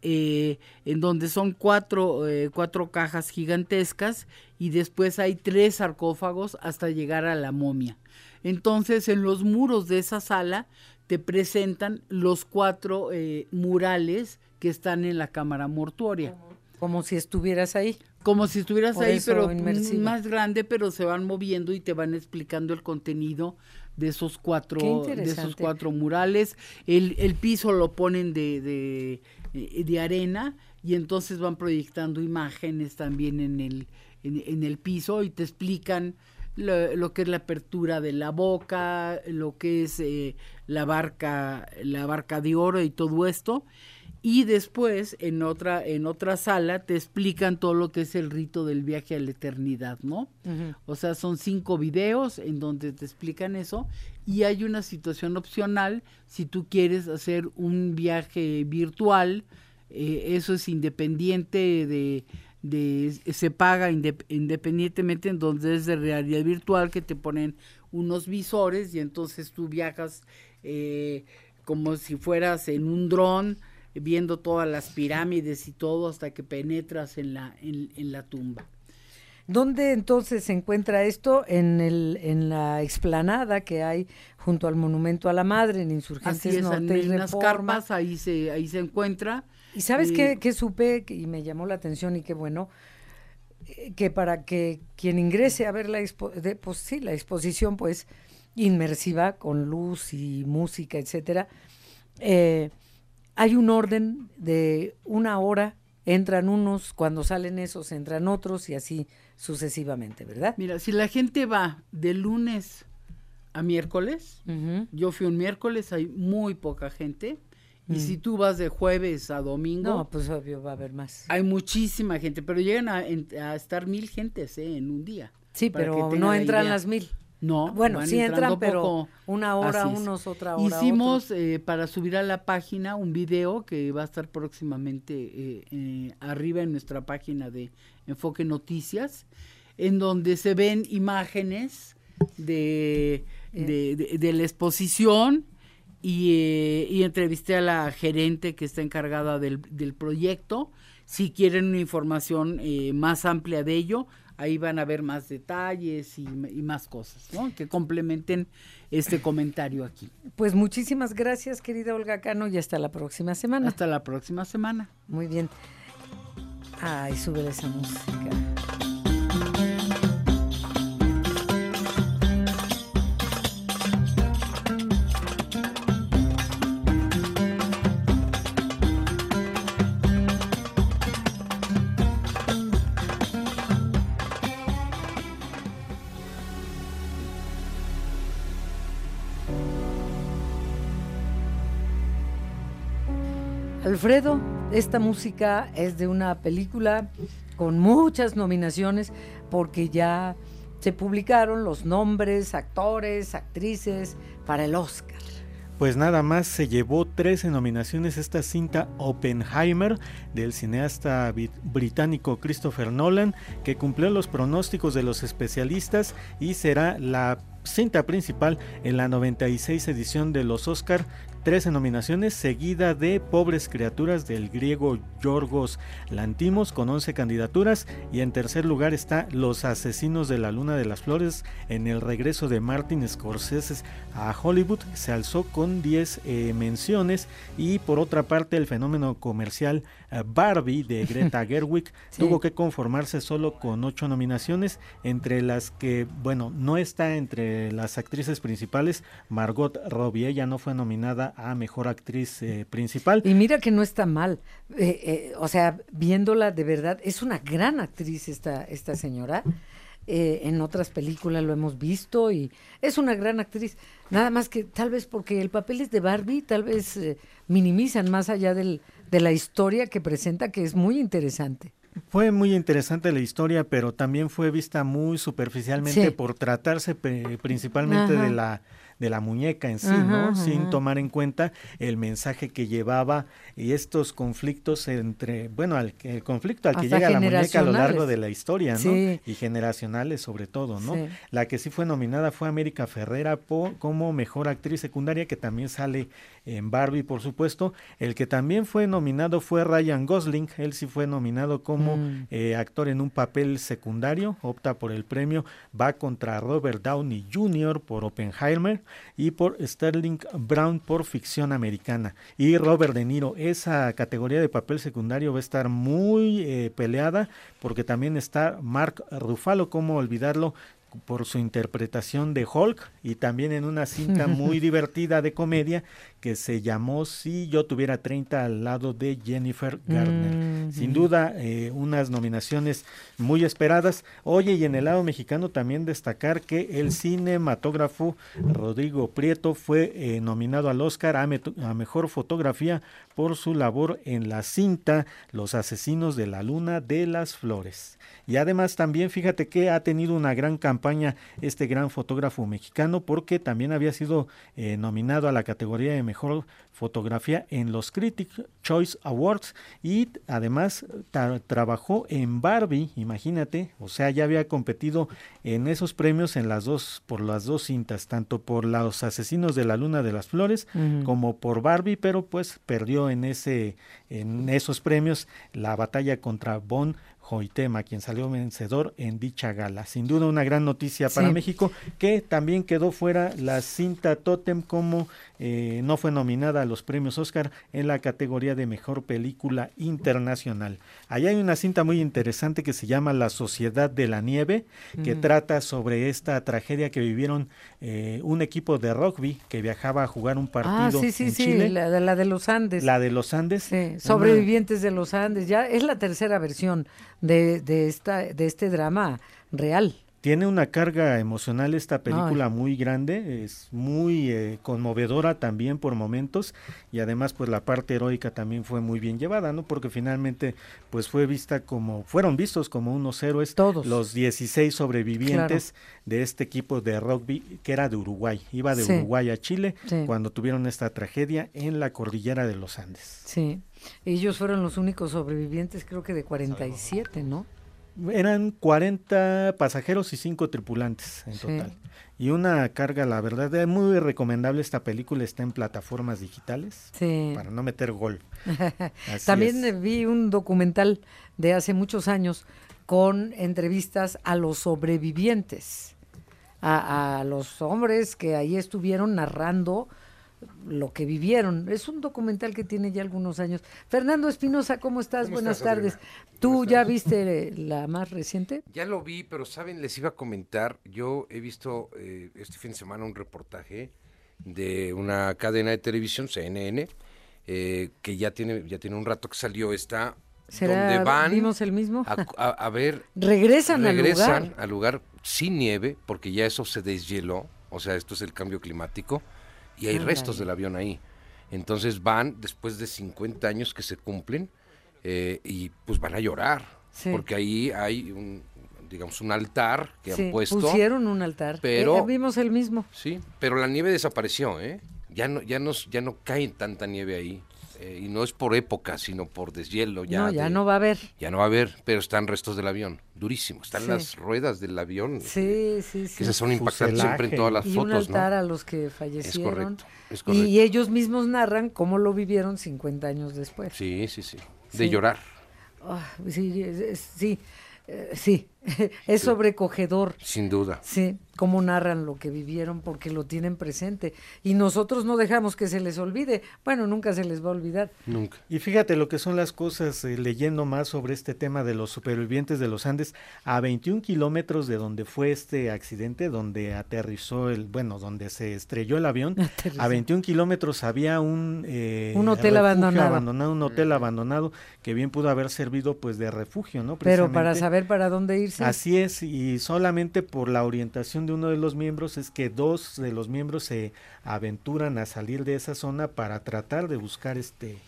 en donde son cuatro, cuatro cajas gigantescas y después hay tres sarcófagos hasta llegar a la momia. Entonces en los muros de esa sala te presentan los cuatro murales que están en la cámara mortuoria. Como si estuvieras ahí. Como si estuvieras ahí, pero más grande, pero se van moviendo y te van explicando el contenido de esos cuatro, de esos cuatro murales. El, el piso lo ponen de, de, eh, de, arena y entonces van proyectando imágenes también en el, en, el piso y te explican lo, que es la apertura de la boca, lo que es eh, la barca, la barca de oro y todo esto y después en otra en otra sala te explican todo lo que es el rito del viaje a la eternidad, ¿no? O sea, son cinco videos en donde te explican eso y hay una situación opcional si tú quieres hacer un viaje virtual, eh, eso es independiente de, de se paga independientemente en donde es de realidad virtual que te ponen unos visores y entonces tú viajas eh, como si fueras en un dron viendo todas las pirámides y todo hasta que penetras en la, en, la tumba. ¿Dónde entonces se encuentra esto? En, el, en la explanada que hay junto al Monumento a la Madre, en Insurgentes Así Norte en, las carpas, ahí se, ahí se encuentra. ¿Y sabes qué, qué, supe y me llamó la atención y qué bueno? Eh, que para que quien ingrese a ver la, pues, sí, la exposición, pues, inmersiva, con luz y música, etcétera, eh, hay un orden de una hora, entran unos, cuando salen esos entran otros y así sucesivamente, ¿verdad? Mira, si la gente va de lunes a miércoles, yo fui un miércoles, hay muy poca gente. Y mm. si tú vas de jueves a domingo. No, pues obvio va a haber más. Hay muchísima gente, pero llegan a, estar mil gentes ¿eh? en un día. Sí, pero no entran las mil. No, bueno, sí entran, pero una hora unos, otra hora Hicimos eh, para subir a la página un video que va a estar próximamente eh, eh, arriba en nuestra página de Enfoque Noticias, en donde se ven imágenes de, de, la exposición y, y, entrevisté a la gerente que está encargada del, del proyecto. Si quieren una información más amplia de ello, ahí van a ver más detalles y, más cosas, ¿no? Que complementen este comentario aquí. Pues muchísimas gracias, querida Olga Cano, y hasta la próxima semana. Hasta la próxima semana. Muy bien. Ay, sube esa música. Alfredo, esta música es de una película con muchas nominaciones porque ya se publicaron los nombres, actores, actrices para el Oscar. Pues nada más se llevó 13 nominaciones esta cinta Oppenheimer del cineasta británico Christopher Nolan, que cumplió los pronósticos de los especialistas y será la cinta principal en la 96 edición de los Oscar 13 nominaciones, seguida de Pobres Criaturas del griego Yorgos Lantimos con 11 candidaturas. Y en tercer lugar está Los Asesinos de la Luna de las Flores en el regreso de Martin Scorsese a Hollywood se alzó con 10 eh, menciones. Y por otra parte el fenómeno comercial eh, Barbie de Greta Gerwig tuvo que conformarse solo con 8 nominaciones entre las que bueno no está entre las actrices principales Margot Robbie ella no fue nominada a Mejor Actriz eh, Principal. Y mira que no está mal, eh, eh, o sea, viéndola de verdad, es una gran actriz esta, esta señora. en otras películas lo hemos visto y es una gran actriz. Nada más que tal vez porque el papel es de Barbie, tal vez minimizan más allá del, de la historia que presenta, que es muy interesante. Fue muy interesante la historia, pero también fue vista muy superficialmente por tratarse principalmente de la de la muñeca en sí, ¿no? Sin tomar en cuenta el mensaje que llevaba y estos conflictos entre, bueno, el conflicto al que llega la muñeca a lo largo de la historia, ¿no? Y generacionales sobre todo, ¿no? La que sí fue nominada fue América Ferrera como mejor actriz secundaria, que también sale en Barbie, por supuesto. El que también fue nominado fue Ryan Gosling, él sí fue nominado como mm. eh, actor en un papel secundario, opta por el premio, va contra Robert Downey Jr. por Oppenheimer y por Sterling Brown por ficción americana y Robert De Niro. Esa categoría de papel secundario va a estar muy eh, peleada porque también está Mark Ruffalo, como olvidarlo, por su interpretación de Hulk y también en una cinta muy divertida de comedia que se llamó Si yo tuviera 30 al lado de Jennifer Garner. Sin duda, eh, unas nominaciones muy esperadas. Oye, y en el lado mexicano también destacar que el cinematógrafo Rodrigo Prieto fue eh, nominado al Oscar a, a Mejor Fotografía por su labor en la cinta Los Asesinos de la Luna de las Flores. Y además también fíjate que ha tenido una gran campaña este gran fotógrafo mexicano porque también había sido eh, nominado a la categoría de mejor fotografía en los Critics Choice Awards y además trabajó en Barbie, imagínate, o sea, ya había competido en esos premios en las dos por las dos cintas, tanto por Los Asesinos de la Luna de las Flores como por Barbie, pero pues perdió en ese en esos premios la batalla contra Bon Joitema, quien salió vencedor en dicha gala. Sin duda una gran noticia para México, que también quedó fuera la cinta Totem como eh, no fue nominada a los premios Oscar en la categoría de mejor película internacional. Allá hay una cinta muy interesante que se llama La Sociedad de la Nieve, que trata sobre esta tragedia que vivieron eh, un equipo de rugby que viajaba a jugar un ah, partido ah, sí, sí, sí, La, de, la de los Andes. La de los Andes. sobrevivientes de los Andes. Ya es la tercera versión de, de, esta, de este drama real. Tiene una carga emocional esta película muy grande, es muy eh, conmovedora también por momentos y además pues la parte heroica también fue muy bien llevada, ¿no? Porque finalmente pues fue vista como, fueron vistos como unos héroes Todos. los 16 sobrevivientes de este equipo de rugby que era de Uruguay, iba de Uruguay a Chile cuando tuvieron esta tragedia en la cordillera de los Andes. Sí, ellos fueron los únicos sobrevivientes creo que de 47, ¿no? Eran 40 pasajeros y 5 tripulantes en total. Y una carga, la verdad, es muy recomendable esta película, está en plataformas digitales para no meter gol. También vi un documental de hace muchos años con entrevistas a los sobrevivientes, a, a los hombres que ahí estuvieron narrando lo que vivieron. Es un documental que tiene ya algunos años. Fernando Espinosa, ¿cómo estás? Buenas tardes. ¿Tú ya viste la más reciente? Ya lo vi, pero saben, les iba a comentar, yo he visto eh, este fin de semana un reportaje de una cadena de televisión, CNN, eh, que ya tiene, ya tiene un rato que salió esta donde van ¿Vimos el mismo? A, ver regresan, regresan al lugar al lugar sin nieve porque ya eso se deshieló o sea esto es el cambio climático y hay restos del avión ahí. Entonces van, después de 50 años que se cumplen, eh, y pues van a llorar, porque ahí hay un, digamos, un altar que han puesto. Pusieron un altar, pero eh, vimos el mismo. Sí, pero la nieve desapareció, ¿eh? Ya no, ya no, ya no cae tanta nieve ahí. Eh, y no es por época, sino por deshielo. Ya no, ya no va a haber. Ya no va a haber, pero están restos del avión, durísimo. Están las ruedas del avión. Sí, sí, sí. Que se son impactantes siempre en todas las y fotos. Un altar a los que fallecieron. Es correcto, Y ellos mismos narran cómo lo vivieron 50 años después. Sí, sí, sí. De llorar. Ah, sí, sí, eh, sí. es sobrecogedor. Sin duda. Sí cómo narran lo que vivieron porque lo tienen presente y nosotros no dejamos que se les olvide. Bueno, nunca se les va a olvidar. Nunca. Y fíjate lo que son las cosas, eh, leyendo más sobre este tema de los supervivientes de los Andes, a 21 kilómetros de donde fue este accidente, donde aterrizó el, bueno, donde se estrelló el avión, a 21 kilómetros había un... Eh, un hotel abandonado. abandonado. Un hotel abandonado que bien pudo haber servido pues de refugio, ¿no? Pero para saber para dónde irse. Así es, y solamente por la orientación uno de los miembros es que dos de los miembros se aventuran a salir de esa zona para tratar de buscar este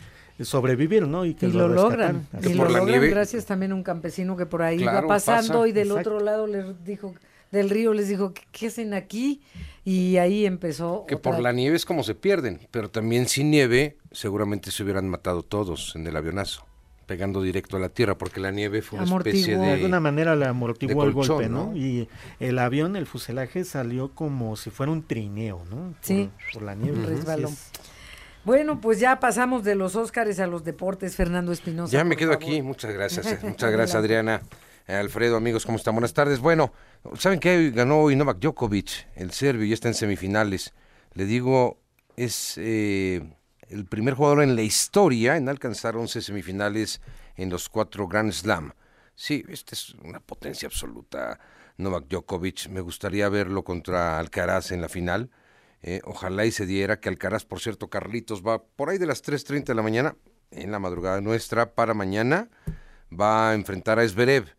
sobrevivir, ¿no? Y que lo, logran. Y lo logran gracias también a un campesino que por ahí va pasando y del otro lado les dijo del río les dijo, ¿qué, hacen aquí? Y ahí empezó. Que por la nieve es como se pierden, pero también sin nieve seguramente se hubieran matado todos en el avionazo pegando directo a la tierra, porque la nieve fue una especie de... De alguna manera le amortiguó el golpe, ¿no? Y el avión, el fuselaje salió como si fuera un trineo, ¿no? sí. Por la nieve. Bueno, pues ya pasamos de los Óscares a los deportes, Fernando Espinosa. Ya me quedo aquí, muchas gracias, eh, muchas gracias Adriana. Alfredo, amigos, ¿cómo están? Buenas tardes. Bueno, ¿saben qué? Ganó hoy Novak Djokovic, el serbio, y está en semifinales. le digo, es eh, el primer jugador en la historia en alcanzar 11 semifinales en los cuatro Grand Slam. Sí, esta es una potencia absoluta. Novak Djokovic, me gustaría verlo contra Alcaraz en la final. Eh, ojalá y se diera que Alcaraz, por cierto, Carlitos, va por ahí de las 3.30 de la mañana, en la madrugada nuestra, para mañana, va a enfrentar a Esberev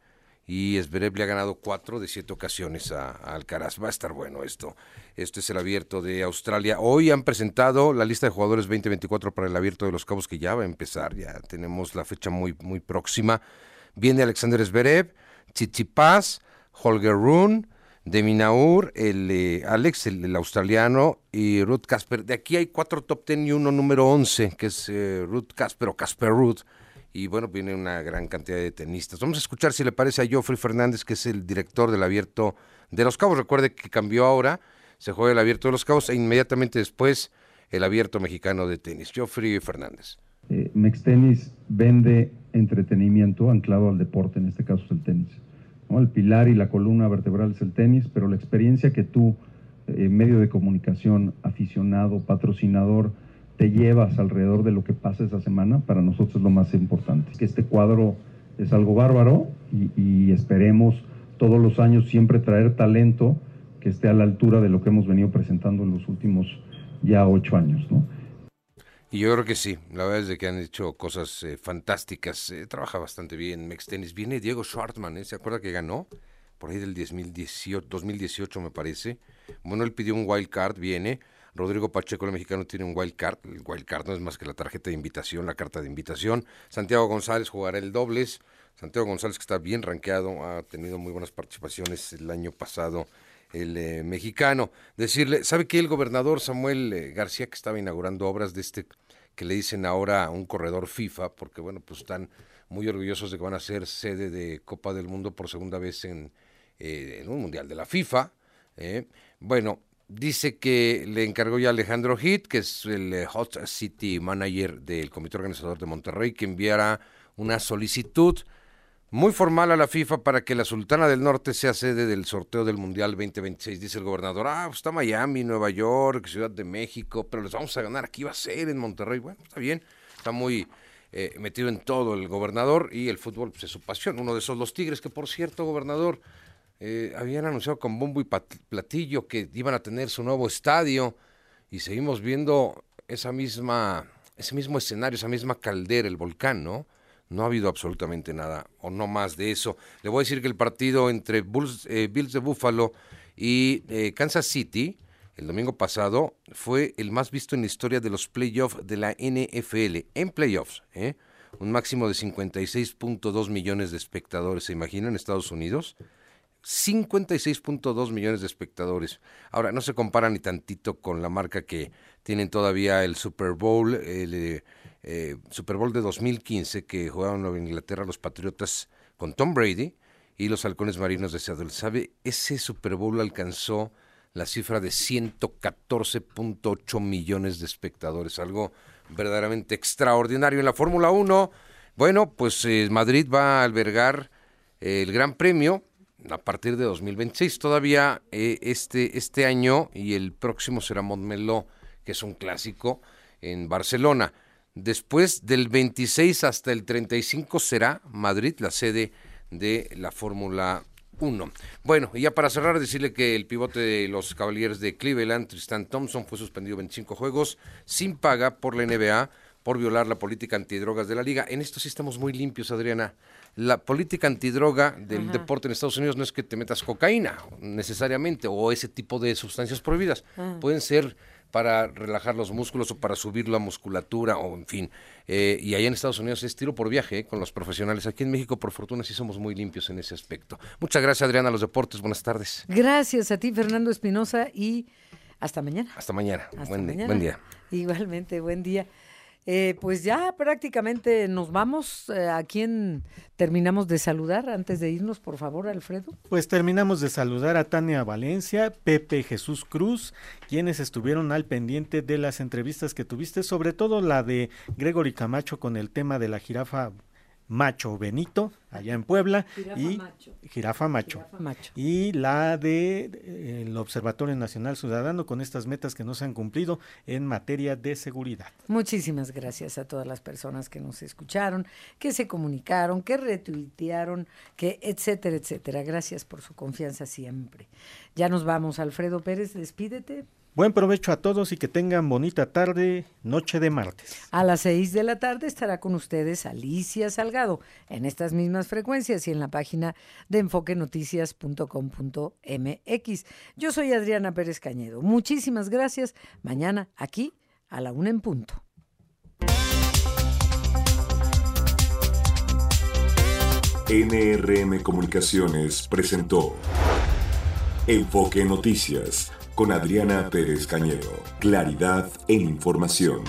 y Esberev le ha ganado cuatro de siete ocasiones a, Alcaraz. Va a estar bueno esto. Este es el abierto de Australia. Hoy han presentado la lista de jugadores 2024 para el abierto de los Cabos que ya va a empezar. Ya tenemos la fecha muy, muy próxima. Viene Alexander Zverev, Tsitsipas, Holger Rune, Deminaur, el eh, Alex, el, australiano, y Ruth Casper. De aquí hay cuatro top ten y uno número once, que es eh, Ruth Casper o Casper Ruth y bueno, viene una gran cantidad de tenistas. Vamos a escuchar si le parece a Geoffrey Fernández, que es el director del Abierto de los Cabos. Recuerde que cambió ahora, se juega el Abierto de los Cabos e inmediatamente después el Abierto Mexicano de Tenis. Geoffrey Fernández. Eh, Mextenis vende entretenimiento anclado al deporte, en este caso es el tenis. El pilar y la columna vertebral es el tenis, pero la experiencia que tú, eh, medio de comunicación, aficionado, patrocinador, te llevas alrededor de lo que pasa esa semana, para nosotros es lo más importante. Que este cuadro es algo bárbaro y, esperemos todos los años siempre traer talento que esté a la altura de lo que hemos venido presentando en los últimos ya ocho años, ¿no? Y yo creo que sí, la verdad es de que han hecho cosas eh, fantásticas, eh, trabaja bastante bien Mex Tennis. Viene Diego Schwartzman, ¿eh? ¿se acuerda que ganó? Por ahí del 2018, 2018 me parece. Bueno, él pidió un wild card, viene. Rodrigo Pacheco, el mexicano, tiene un wild card. El wild card no es más que la tarjeta de invitación, la carta de invitación. Santiago González jugará el dobles. Santiago González, que está bien rankeado, ha tenido muy buenas participaciones el año pasado, el eh, mexicano. Decirle, ¿sabe que el gobernador Samuel eh, García, que estaba inaugurando obras de este, que le dicen ahora un corredor FIFA, porque bueno, pues están muy orgullosos de que van a ser sede de Copa del Mundo por segunda vez en, eh, un mundial de la FIFA? bueno, Dice que le encargó ya Alejandro Hit, que es el eh, Hot City Manager del Comité Organizador de Monterrey, que enviara una solicitud muy formal a la FIFA para que la Sultana del Norte sea sede del sorteo del Mundial 2026. Dice el gobernador, ah, pues está Miami, Nueva York, Ciudad de México, pero les vamos a ganar, aquí va a ser en Monterrey. Bueno, está bien, está muy eh, metido en todo el gobernador y el fútbol pues, es su pasión. Uno de esos, los Tigres, que por cierto, gobernador, eh, habían anunciado con bombo y platillo que iban a tener su nuevo estadio y seguimos viendo esa misma, ese mismo escenario, esa misma caldera, el volcán, ¿no? No ha habido absolutamente nada, o no más de eso. Le voy a decir que el partido entre Bulls, eh, Bills de Buffalo y eh, Kansas City, el domingo pasado, fue el más visto en la historia de los playoffs de la NFL, en playoffs, ¿eh? Un máximo de 56.2 millones de espectadores, ¿se imaginan en Estados Unidos? 56.2 millones de espectadores. Ahora, no se compara ni tantito con la marca que tienen todavía el Super Bowl, el eh, eh, Super Bowl de 2015 que jugaron en Inglaterra los Patriotas con Tom Brady y los Halcones Marinos de Seattle. ¿Sabe? Ese Super Bowl alcanzó la cifra de 114.8 millones de espectadores, algo verdaderamente extraordinario. En la Fórmula 1, bueno, pues eh, Madrid va a albergar el Gran Premio a partir de 2026. Todavía eh, este, este año y el próximo será Montmeló, que es un clásico en Barcelona. Después del 26 hasta el 35 será Madrid la sede de la Fórmula 1. Bueno, y ya para cerrar, decirle que el pivote de los Cavaliers de Cleveland, Tristan Thompson, fue suspendido 25 juegos sin paga por la NBA por violar la política antidrogas de la liga. En esto sí estamos muy limpios, Adriana la política antidroga del deporte en Estados Unidos no es que te metas cocaína necesariamente o ese tipo de sustancias prohibidas. Pueden ser para relajar los músculos o para subir la musculatura o en fin. Eh, y allá en Estados Unidos es tiro por viaje eh, con los profesionales. Aquí en México, por fortuna, sí somos muy limpios en ese aspecto. Muchas gracias, Adriana, a los deportes. Buenas tardes. Gracias a ti, Fernando Espinosa, y hasta mañana. Hasta mañana. buen, buen día. Igualmente, buen día. Eh, pues ya prácticamente nos vamos. Eh, ¿A quién terminamos de saludar antes de irnos, por favor, Alfredo? Pues terminamos de saludar a Tania Valencia, Pepe Jesús Cruz, quienes estuvieron al pendiente de las entrevistas que tuviste, sobre todo la de Gregory Camacho con el tema de la jirafa Macho Benito, allá en Puebla, y Jirafa Macho. Y la de eh, el Observatorio Nacional Ciudadano con estas metas que no se han cumplido en materia de seguridad. Muchísimas gracias a todas las personas que nos escucharon, que se comunicaron, que retuitearon, que etcétera, etcétera. Gracias por su confianza siempre. Ya nos vamos, Alfredo Pérez, despídete. Buen provecho a todos y que tengan bonita tarde, noche de martes. A las seis de la tarde estará con ustedes Alicia Salgado en estas mismas frecuencias y en la página de enfoquenoticias.com.mx. Yo soy Adriana Pérez Cañedo. Muchísimas gracias. Mañana aquí a la una en punto. NRM Comunicaciones presentó Enfoque Noticias con Adriana Pérez Cañedo. Claridad en información.